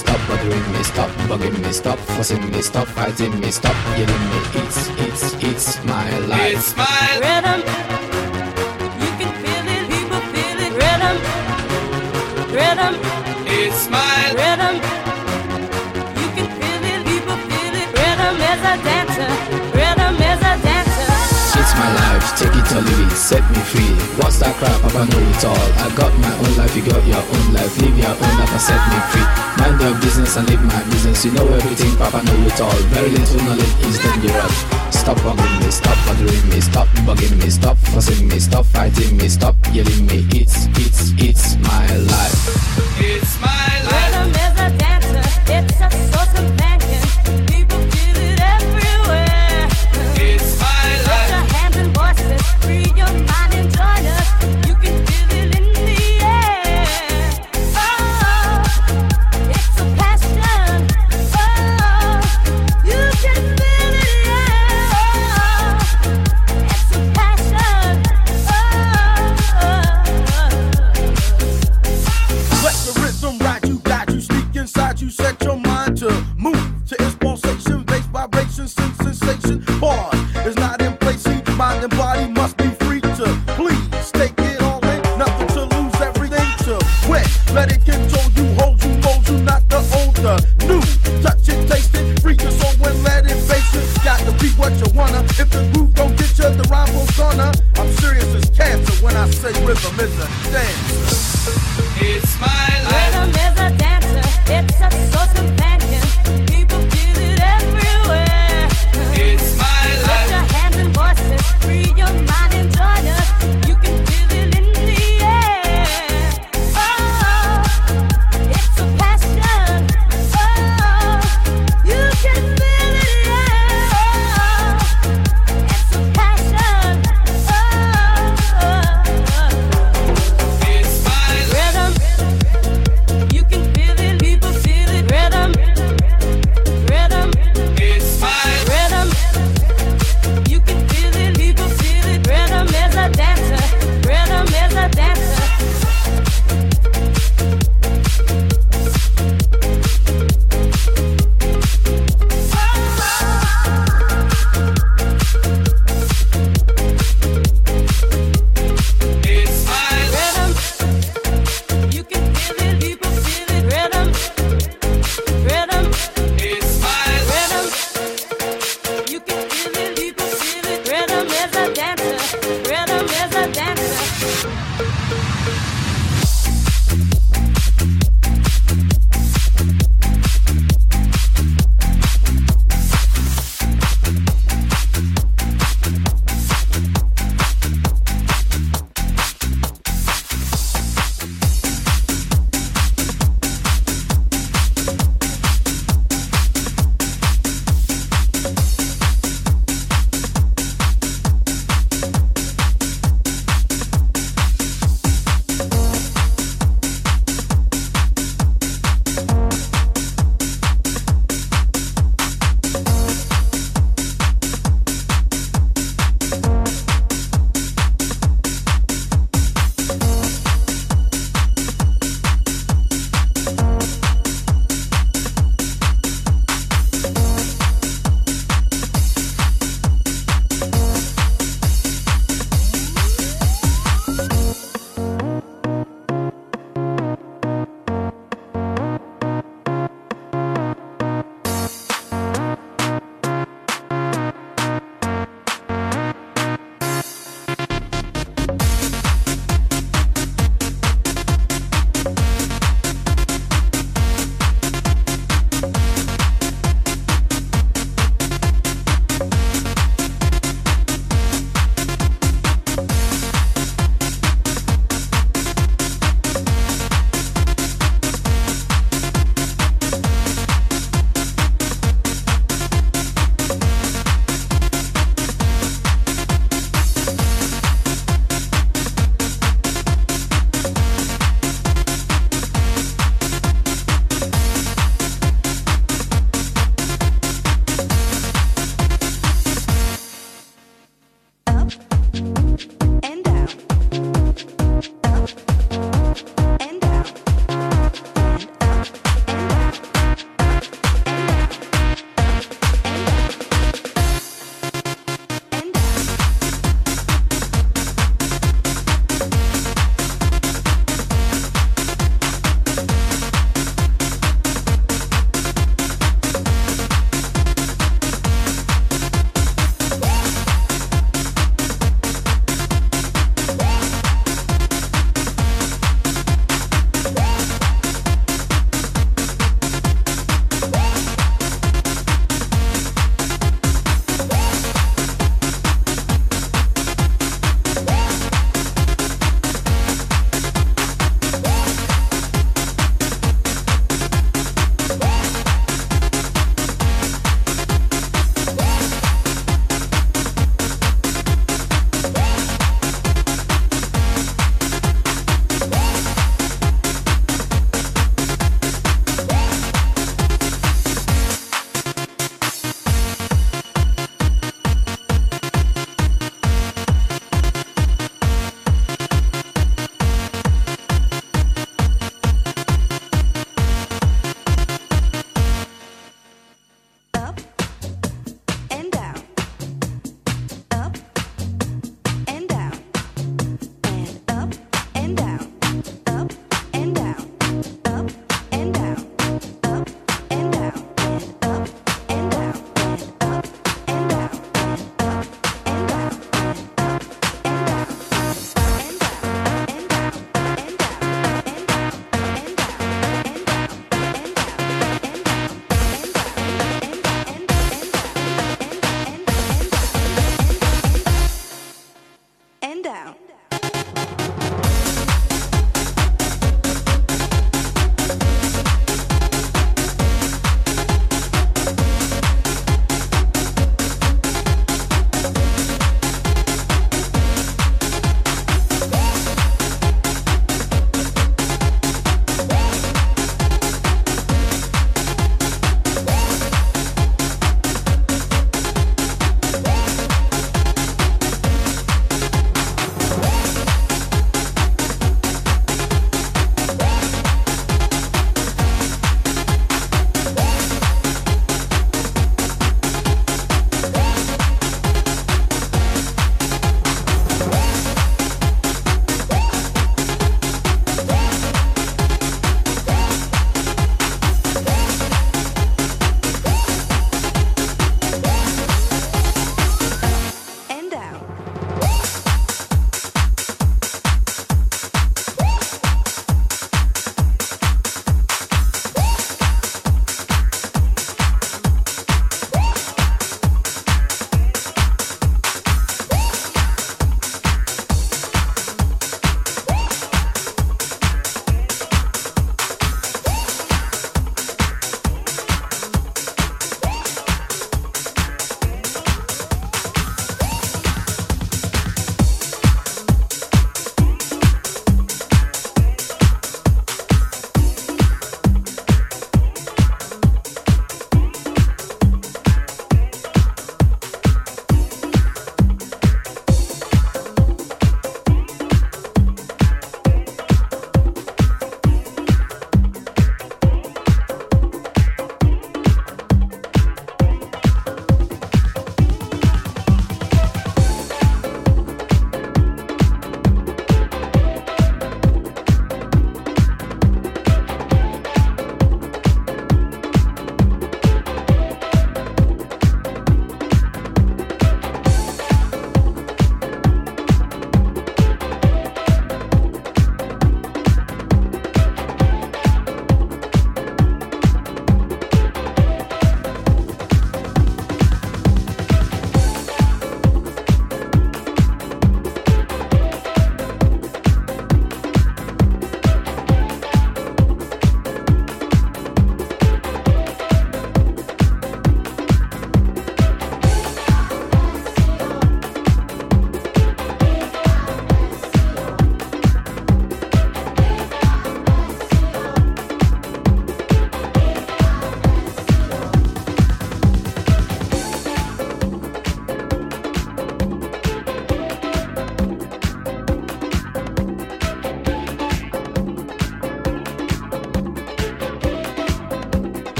stop bothering me, stop bugging me, stop fussing me, stop fighting me, stop yelling me. It's, it's, it's my life. It's my rhythm. You can feel it, people feel it. Rhythm, rhythm. take it or leave it, set me free. What's that crap? I know it all. I got my own life, you got your own life. Live your own life and set me free. Mind your business and live my business. You know everything, Papa know it all. Very little knowledge is dangerous. Stop bugging me, stop bothering me, stop bugging me, stop fussing me, stop fighting me, stop yelling me. It's, it's, it's my life.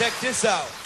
Check this out.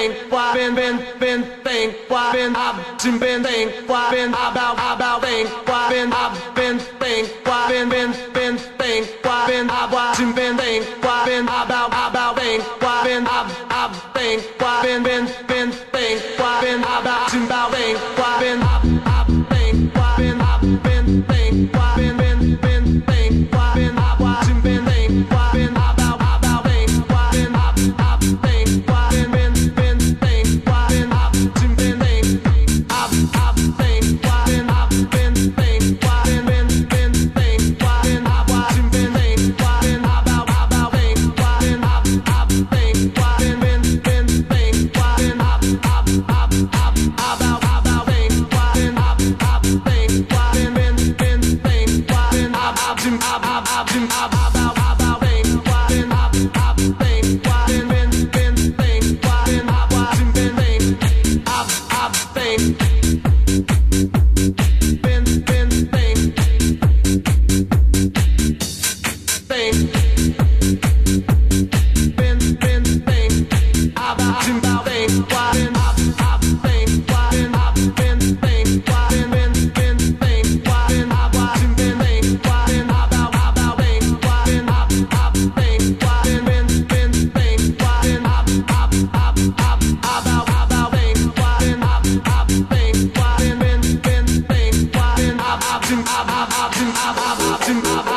think, why, been, been, been, think, why, been, I've been, think, why, been, I've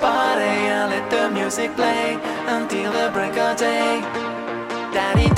party and let the music play until the break of day. Daddy.